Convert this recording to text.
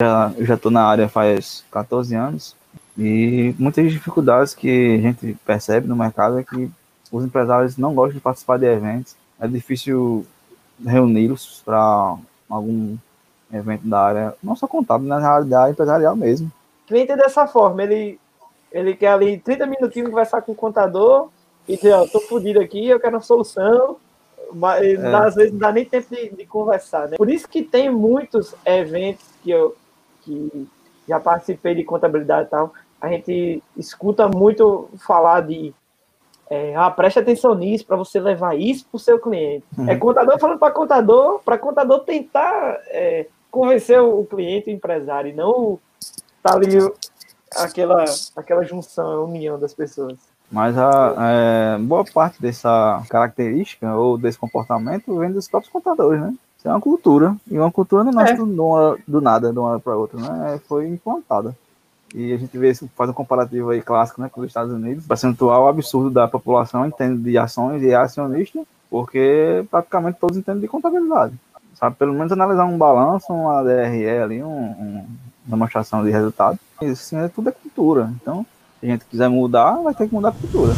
Já, eu já estou na área faz 14 anos e muitas dificuldades que a gente percebe no mercado é que os empresários não gostam de participar de eventos. É difícil reuni-los para algum evento da área, não só contábil, na área empresarial mesmo. O cliente é dessa forma, ele, ele quer ali 30 minutinhos conversar com o contador e dizer, ó, tô fodido aqui, eu quero uma solução, mas é. às vezes não dá nem tempo de, de, conversar, né? Por isso que tem muitos eventos que eu que já participei de contabilidade e tal, a gente escuta muito falar de é, ah, preste atenção nisso para você levar isso para o seu cliente. Uhum. É contador falando para contador, para contador tentar é, convencer o cliente, o empresário, e não tá ali aquela, aquela junção, a união das pessoas. Mas a é, boa parte dessa característica ou desse comportamento vem dos próprios contadores, né? Isso é uma cultura. E uma cultura não nasce é. do, do, nada, de uma hora para outra, né? Foi implantada. E a gente vê, faz um comparativo aí clássico né, com os Estados Unidos. O percentual absurdo da população entende de ações e é acionista, porque praticamente todos entendem de contabilidade. Sabe, pelo menos analisar um balanço, uma DRE ali, um, um, uma demonstração de resultado. Isso assim, é tudo é cultura. Então, se a gente quiser mudar, vai ter que mudar a cultura.